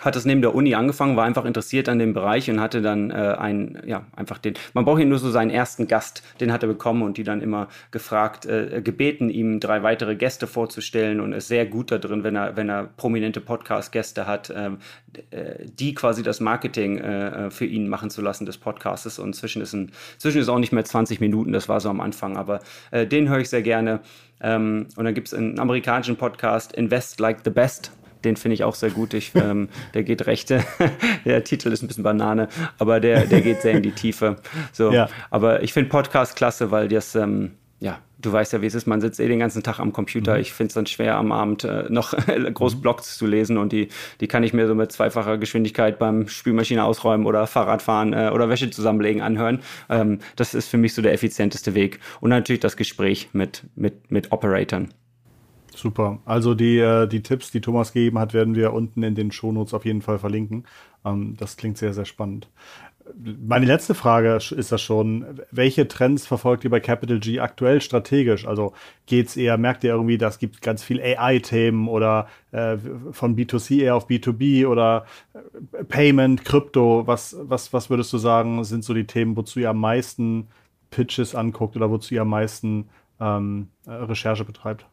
hat es neben der Uni angefangen, war einfach interessiert an dem Bereich und hatte dann äh, ein, ja, einfach den, man braucht hier nur so seinen ersten Gast, den hat er bekommen und die dann immer gefragt, äh, gebeten, ihm drei weitere Gäste vorzustellen und ist sehr gut da drin, wenn er, wenn er prominente Podcast-Gäste hat, ähm, äh, die quasi das Marketing äh, für ihn machen zu lassen des Podcastes und zwischen ist, ein, zwischen ist auch nicht mehr 20 Minuten, das war so am Anfang, aber äh, den höre ich sehr gerne. Ähm, und dann gibt es einen amerikanischen Podcast, Invest Like the Best den finde ich auch sehr gut. Ich, ähm, der geht rechte. der Titel ist ein bisschen Banane, aber der, der geht sehr in die Tiefe. So, ja. aber ich finde Podcast klasse, weil das, ähm, ja, du weißt ja, wie es ist. Man sitzt eh den ganzen Tag am Computer. Mhm. Ich finde es dann schwer, am Abend äh, noch groß mhm. Blogs zu lesen und die, die kann ich mir so mit zweifacher Geschwindigkeit beim Spülmaschine ausräumen oder Fahrradfahren äh, oder Wäsche zusammenlegen anhören. Ähm, das ist für mich so der effizienteste Weg. Und natürlich das Gespräch mit, mit, mit Operatoren. Super. Also die, äh, die Tipps, die Thomas gegeben hat, werden wir unten in den Shownotes auf jeden Fall verlinken. Ähm, das klingt sehr, sehr spannend. Meine letzte Frage ist das schon, welche Trends verfolgt ihr bei Capital G aktuell strategisch? Also geht's eher, merkt ihr irgendwie, das gibt ganz viel AI-Themen oder äh, von B2C eher auf B2B oder äh, Payment, Krypto? Was, was, was würdest du sagen, sind so die Themen, wozu ihr am meisten Pitches anguckt oder wozu ihr am meisten ähm, Recherche betreibt?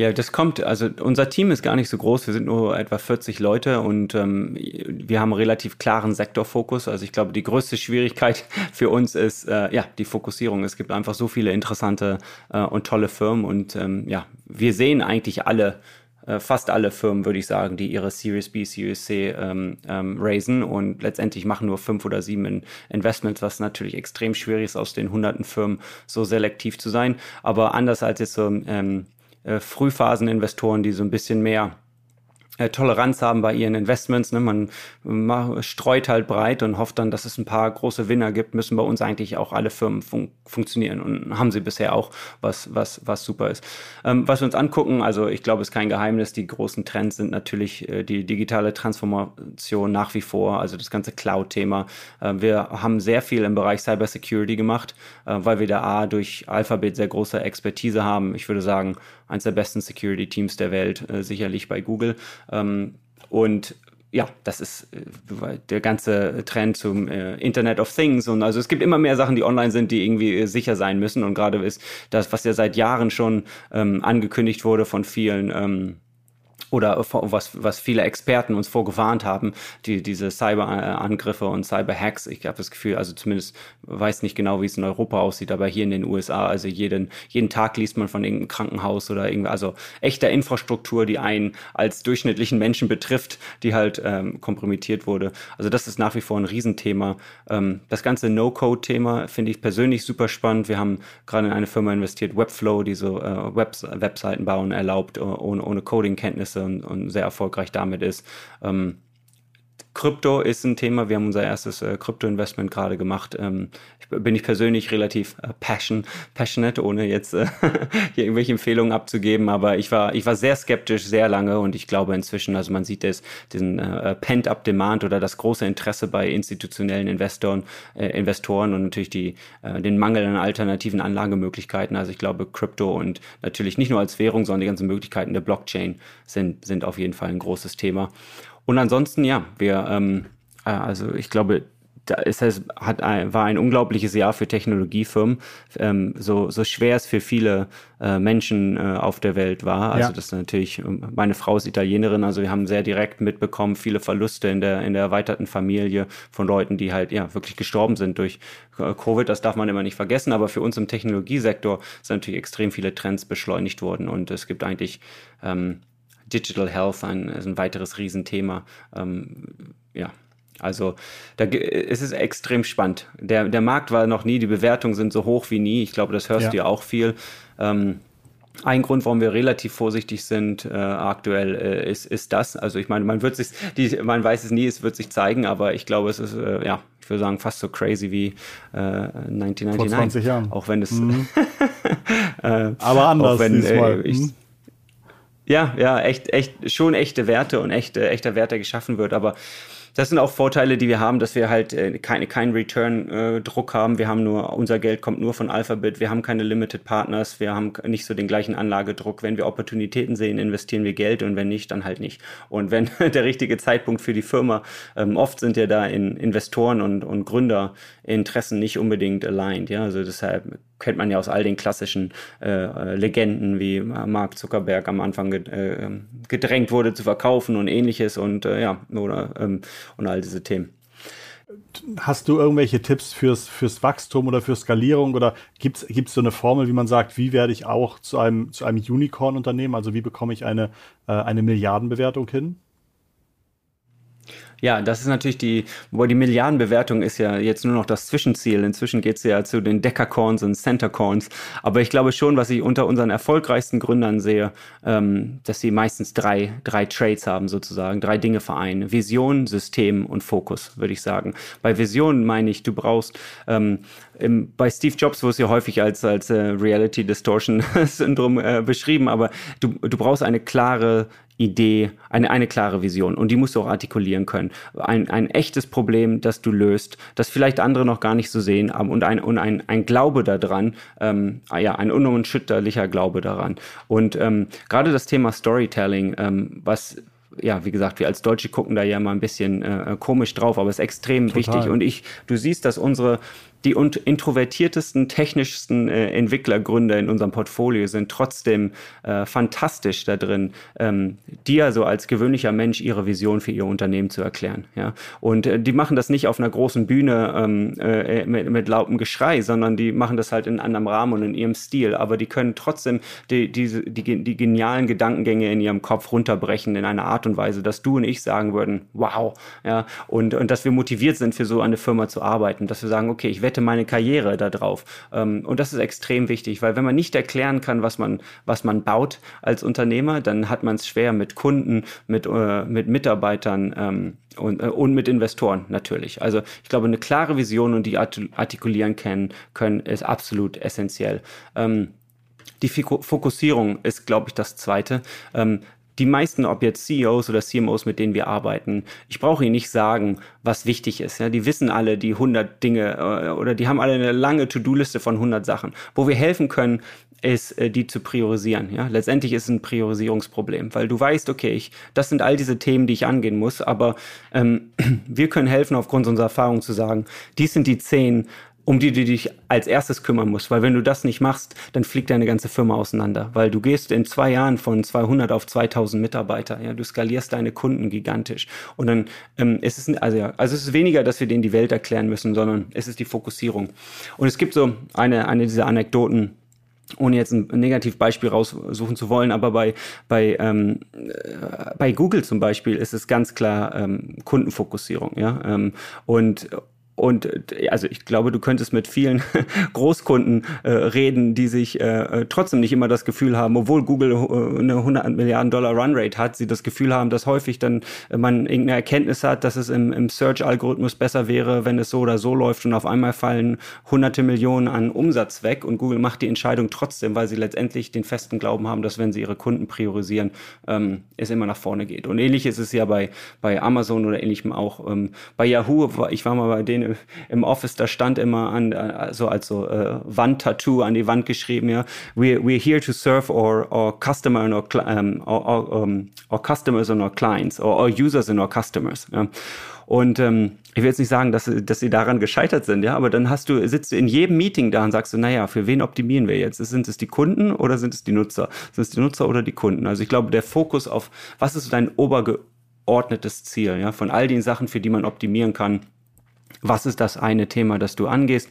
Ja, das kommt, also unser Team ist gar nicht so groß, wir sind nur etwa 40 Leute und ähm, wir haben einen relativ klaren Sektorfokus. Also ich glaube, die größte Schwierigkeit für uns ist äh, ja die Fokussierung. Es gibt einfach so viele interessante äh, und tolle Firmen und ähm, ja, wir sehen eigentlich alle äh, fast alle Firmen, würde ich sagen, die ihre Series B, Series C ähm, ähm, raisen und letztendlich machen nur fünf oder sieben in Investments, was natürlich extrem schwierig ist, aus den hunderten Firmen so selektiv zu sein. Aber anders als jetzt so ähm, äh, Frühphaseninvestoren, die so ein bisschen mehr äh, Toleranz haben bei ihren Investments. Ne? Man, streut halt breit und hofft dann, dass es ein paar große Winner gibt, müssen bei uns eigentlich auch alle Firmen fun funktionieren und haben sie bisher auch, was, was, was super ist. Ähm, was wir uns angucken, also ich glaube, es ist kein Geheimnis, die großen Trends sind natürlich äh, die digitale Transformation nach wie vor, also das ganze Cloud-Thema. Äh, wir haben sehr viel im Bereich Cybersecurity gemacht, äh, weil wir da A durch Alphabet sehr große Expertise haben. Ich würde sagen, eines der besten Security-Teams der Welt, äh, sicherlich bei Google. Ähm, und ja, das ist äh, der ganze Trend zum äh, Internet of Things und also es gibt immer mehr Sachen, die online sind, die irgendwie äh, sicher sein müssen und gerade ist das, was ja seit Jahren schon ähm, angekündigt wurde von vielen ähm, oder was, was viele Experten uns vorgewarnt haben, die, diese Cyberangriffe und Cyberhacks. Ich habe das Gefühl, also zumindest weiß nicht genau, wie es in Europa aussieht, aber hier in den USA, also jeden, jeden Tag liest man von irgendeinem Krankenhaus oder irgendwie, also echter Infrastruktur, die einen als durchschnittlichen Menschen betrifft, die halt ähm, kompromittiert wurde. Also das ist nach wie vor ein Riesenthema. Ähm, das ganze No-Code-Thema finde ich persönlich super spannend. Wir haben gerade in eine Firma investiert, Webflow, die so äh, Webs Webseiten bauen erlaubt, ohne, ohne Coding-Kenntnisse und, und sehr erfolgreich damit ist. Ähm, Krypto ist ein Thema. Wir haben unser erstes äh, Krypto-Investment gerade gemacht. Ähm, ich, bin ich persönlich relativ äh, passion, passionate, ohne jetzt äh, hier irgendwelche Empfehlungen abzugeben. Aber ich war, ich war sehr skeptisch sehr lange und ich glaube inzwischen, also man sieht es, diesen äh, Pent-up-Demand oder das große Interesse bei institutionellen Investoren, äh, Investoren und natürlich die, äh, den Mangel an alternativen Anlagemöglichkeiten. Also ich glaube, Krypto und natürlich nicht nur als Währung, sondern die ganzen Möglichkeiten der Blockchain sind, sind auf jeden Fall ein großes Thema. Und ansonsten, ja, wir, ähm, äh, also ich glaube, da ist es, hat ein, war ein unglaubliches Jahr für Technologiefirmen, ähm, so, so schwer es für viele äh, Menschen äh, auf der Welt war. Also ja. das ist natürlich, ähm, meine Frau ist Italienerin, also wir haben sehr direkt mitbekommen, viele Verluste in der, in der erweiterten Familie von Leuten, die halt ja wirklich gestorben sind durch äh, Covid. Das darf man immer nicht vergessen, aber für uns im Technologiesektor sind natürlich extrem viele Trends beschleunigt worden und es gibt eigentlich ähm, Digital Health ein, ein weiteres Riesenthema. Ähm, ja. Also da es ist extrem spannend. Der, der Markt war noch nie, die Bewertungen sind so hoch wie nie. Ich glaube, das hörst ja. du ja auch viel. Ähm, ein Grund, warum wir relativ vorsichtig sind äh, aktuell, äh, ist, ist das. Also ich meine, man wird sich, die, man weiß es nie, es wird sich zeigen, aber ich glaube, es ist äh, ja, ich würde sagen, fast so crazy wie äh, 1999. Vor 20 Jahren. Auch wenn es, mhm. Äh, aber anders wenn, diesmal. Äh, ich, mhm. Ja, ja, echt, echt, schon echte Werte und echte, echter Wert, der geschaffen wird. Aber das sind auch Vorteile, die wir haben, dass wir halt äh, keine, keinen Return-Druck äh, haben. Wir haben nur, unser Geld kommt nur von Alphabet. Wir haben keine Limited Partners. Wir haben nicht so den gleichen Anlagedruck. Wenn wir Opportunitäten sehen, investieren wir Geld und wenn nicht, dann halt nicht. Und wenn der richtige Zeitpunkt für die Firma, ähm, oft sind ja da in Investoren und, und Gründerinteressen nicht unbedingt aligned. Ja, also deshalb kennt man ja aus all den klassischen äh, Legenden, wie Mark Zuckerberg am Anfang äh, gedrängt wurde zu verkaufen und ähnliches und äh, ja, oder ähm, und all diese Themen. Hast du irgendwelche Tipps fürs, fürs Wachstum oder für Skalierung oder gibt es so eine Formel, wie man sagt, wie werde ich auch zu einem, zu einem Unicorn-Unternehmen, also wie bekomme ich eine, äh, eine Milliardenbewertung hin? Ja, das ist natürlich die, wo die Milliardenbewertung ist ja jetzt nur noch das Zwischenziel. Inzwischen geht es ja zu den Deckercorns und Centercorns. Aber ich glaube schon, was ich unter unseren erfolgreichsten Gründern sehe, ähm, dass sie meistens drei, drei Trades haben sozusagen, drei Dinge vereinen. Vision, System und Fokus, würde ich sagen. Bei Vision meine ich, du brauchst ähm, im, bei Steve Jobs wurde es ja häufig als, als äh, Reality Distortion Syndrom äh, beschrieben, aber du, du brauchst eine klare Idee, eine, eine klare Vision und die musst du auch artikulieren können. Ein, ein echtes Problem, das du löst, das vielleicht andere noch gar nicht so sehen und ein, und ein, ein Glaube daran, ähm, ah ja, ein unerschütterlicher Glaube daran. Und ähm, gerade das Thema Storytelling, ähm, was ja, wie gesagt, wir als Deutsche gucken da ja mal ein bisschen äh, komisch drauf, aber es ist extrem Total. wichtig. Und ich, du siehst, dass unsere die introvertiertesten, technischsten äh, Entwicklergründer in unserem Portfolio sind trotzdem äh, fantastisch da drin, ähm, dir so als gewöhnlicher Mensch ihre Vision für ihr Unternehmen zu erklären. Ja? Und äh, die machen das nicht auf einer großen Bühne ähm, äh, mit, mit lautem Geschrei, sondern die machen das halt in anderem Rahmen und in ihrem Stil. Aber die können trotzdem die, die, die, die genialen Gedankengänge in ihrem Kopf runterbrechen in einer Art und Weise, dass du und ich sagen würden, wow, ja, und, und dass wir motiviert sind, für so eine Firma zu arbeiten, dass wir sagen, okay, ich werde wette meine Karriere darauf. Ähm, und das ist extrem wichtig, weil wenn man nicht erklären kann, was man, was man baut als Unternehmer, dann hat man es schwer mit Kunden, mit, äh, mit Mitarbeitern ähm, und, äh, und mit Investoren natürlich. Also ich glaube, eine klare Vision und die artikulieren können, können ist absolut essentiell. Ähm, die Fokussierung ist, glaube ich, das Zweite. Ähm, die meisten, ob jetzt CEOs oder CMOs, mit denen wir arbeiten, ich brauche ihnen nicht sagen, was wichtig ist. Ja, die wissen alle die 100 Dinge äh, oder die haben alle eine lange To-Do-Liste von 100 Sachen. Wo wir helfen können, ist, äh, die zu priorisieren. Ja, letztendlich ist es ein Priorisierungsproblem, weil du weißt, okay, ich, das sind all diese Themen, die ich angehen muss, aber ähm, wir können helfen, aufgrund unserer Erfahrung zu sagen, dies sind die zehn um die du dich als erstes kümmern musst. Weil wenn du das nicht machst, dann fliegt deine ganze Firma auseinander. Weil du gehst in zwei Jahren von 200 auf 2000 Mitarbeiter. Ja, du skalierst deine Kunden gigantisch. Und dann ähm, ist es, also ja, also es ist weniger, dass wir denen die Welt erklären müssen, sondern es ist die Fokussierung. Und es gibt so eine, eine dieser Anekdoten, ohne jetzt ein Negativbeispiel raussuchen zu wollen, aber bei, bei, ähm, äh, bei Google zum Beispiel ist es ganz klar ähm, Kundenfokussierung, ja. Ähm, und und äh, also ich glaube, du könntest mit vielen Großkunden äh, reden, die sich äh, äh, trotzdem nicht immer das Gefühl haben, obwohl Google äh, eine 100 Milliarden Dollar Runrate hat, sie das Gefühl haben, dass häufig dann äh, man irgendeine Erkenntnis hat, dass es im, im Search-Algorithmus besser wäre, wenn es so oder so läuft und auf einmal fallen hunderte Millionen an Umsatz weg und Google macht die Entscheidung trotzdem, weil sie letztendlich den festen Glauben haben, dass wenn sie ihre Kunden priorisieren, ähm, es immer nach vorne geht. Und ähnlich ist es ja bei, bei Amazon oder ähnlichem auch. Ähm, bei Yahoo, ich war mal bei denen im Office, da stand immer an, also als so äh, Wandtattoo an die Wand geschrieben, ja, we're, we're here to serve our, our customer and our, um, our, um, our customers and our clients, or our users and our customers. Ja. Und ähm, ich will jetzt nicht sagen, dass, dass sie daran gescheitert sind, ja, aber dann hast du, sitzt du in jedem Meeting da und sagst du, naja, für wen optimieren wir jetzt? Sind es die Kunden oder sind es die Nutzer? Sind es die Nutzer oder die Kunden? Also ich glaube, der Fokus auf, was ist dein obergeordnetes Ziel, ja, von all den Sachen, für die man optimieren kann, was ist das eine Thema, das du angehst?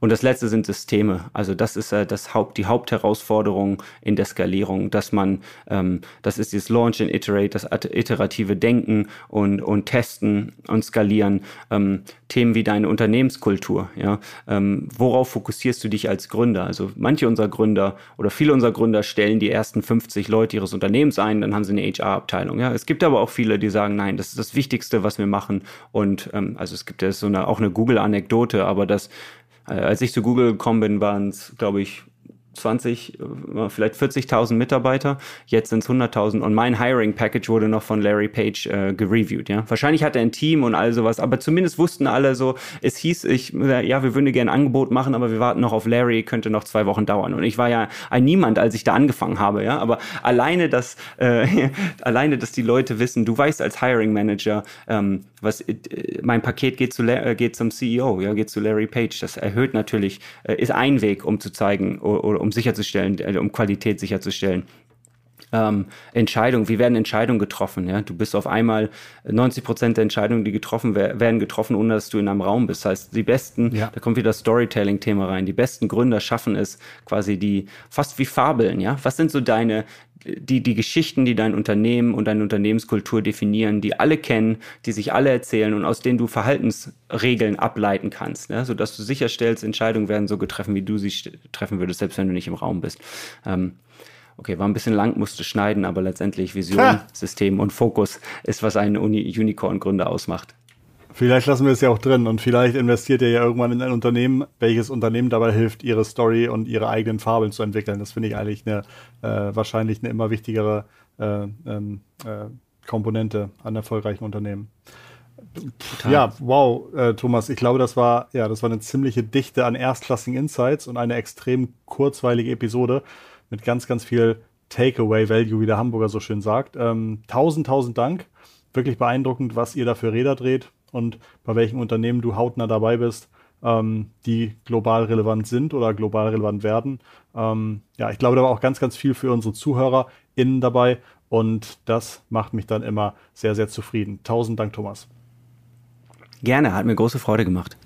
Und das letzte sind Systeme. Also das ist äh, das Haupt, die Hauptherausforderung in der Skalierung, dass man, ähm, das ist dieses Launch and Iterate, das iterative Denken und, und Testen und Skalieren. Ähm, Themen wie deine Unternehmenskultur. Ja? Ähm, worauf fokussierst du dich als Gründer? Also manche unserer Gründer oder viele unserer Gründer stellen die ersten 50 Leute ihres Unternehmens ein, dann haben sie eine HR-Abteilung. Ja? Es gibt aber auch viele, die sagen, nein, das ist das Wichtigste, was wir machen. Und ähm, also es gibt ja so eine, auch eine Google-Anekdote, aber das als ich zu Google gekommen bin, waren es, glaube ich, 20, äh, vielleicht 40.000 Mitarbeiter. Jetzt sind es 100.000 und mein Hiring Package wurde noch von Larry Page äh, gereviewt. Ja, wahrscheinlich hat er ein Team und all sowas, aber zumindest wussten alle so. Es hieß, ich ja, wir würden gerne ein Angebot machen, aber wir warten noch auf Larry, könnte noch zwei Wochen dauern. Und ich war ja ein Niemand, als ich da angefangen habe. Ja, aber alleine, dass äh, alleine, dass die Leute wissen, du weißt als Hiring Manager, ähm, was äh, mein Paket geht zu äh, geht zum CEO, ja, geht zu Larry Page. Das erhöht natürlich, äh, ist ein Weg, um zu zeigen oder um sicherzustellen, um Qualität sicherzustellen. Ähm, Entscheidungen, wie werden Entscheidungen getroffen? Ja? Du bist auf einmal 90 Prozent der Entscheidungen, die getroffen werden, getroffen, ohne dass du in einem Raum bist. Das heißt, die besten, ja. da kommt wieder das Storytelling-Thema rein. Die besten Gründer schaffen es quasi die fast wie Fabeln. Ja, was sind so deine die, die Geschichten, die dein Unternehmen und deine Unternehmenskultur definieren, die alle kennen, die sich alle erzählen und aus denen du Verhaltensregeln ableiten kannst, ja, sodass du sicherstellst, Entscheidungen werden so getroffen, wie du sie treffen würdest, selbst wenn du nicht im Raum bist. Ähm, okay, war ein bisschen lang, musste schneiden, aber letztendlich Vision, ha. System und Fokus ist, was einen Unicorn-Gründer ausmacht. Vielleicht lassen wir es ja auch drin und vielleicht investiert ihr ja irgendwann in ein Unternehmen, welches Unternehmen dabei hilft, ihre Story und ihre eigenen Fabeln zu entwickeln. Das finde ich eigentlich eine äh, wahrscheinlich eine immer wichtigere äh, ähm, äh, Komponente an erfolgreichen Unternehmen. Total. Ja, wow, äh, Thomas, ich glaube, das war ja, das war eine ziemliche Dichte an erstklassigen Insights und eine extrem kurzweilige Episode mit ganz, ganz viel Takeaway-Value, wie der Hamburger so schön sagt. Ähm, tausend, tausend Dank. Wirklich beeindruckend, was ihr da für Räder dreht und bei welchen Unternehmen du hautnah dabei bist, ähm, die global relevant sind oder global relevant werden. Ähm, ja, ich glaube, da war auch ganz, ganz viel für unsere ZuhörerInnen dabei und das macht mich dann immer sehr, sehr zufrieden. Tausend Dank, Thomas. Gerne, hat mir große Freude gemacht.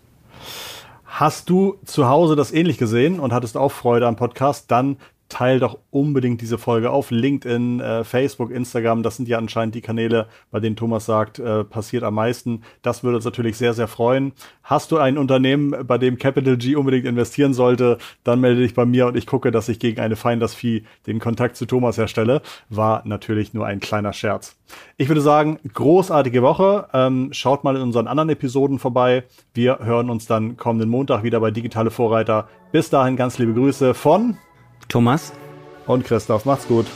Hast du zu Hause das ähnlich gesehen und hattest auch Freude am Podcast, dann teil doch unbedingt diese Folge auf LinkedIn, äh, Facebook, Instagram. Das sind ja anscheinend die Kanäle, bei denen Thomas sagt, äh, passiert am meisten. Das würde uns natürlich sehr, sehr freuen. Hast du ein Unternehmen, bei dem Capital G unbedingt investieren sollte, dann melde dich bei mir und ich gucke, dass ich gegen eine Finders Fee den Kontakt zu Thomas herstelle. War natürlich nur ein kleiner Scherz. Ich würde sagen, großartige Woche. Ähm, schaut mal in unseren anderen Episoden vorbei. Wir hören uns dann kommenden Montag wieder bei Digitale Vorreiter. Bis dahin ganz liebe Grüße von Thomas und Christoph. Macht's gut.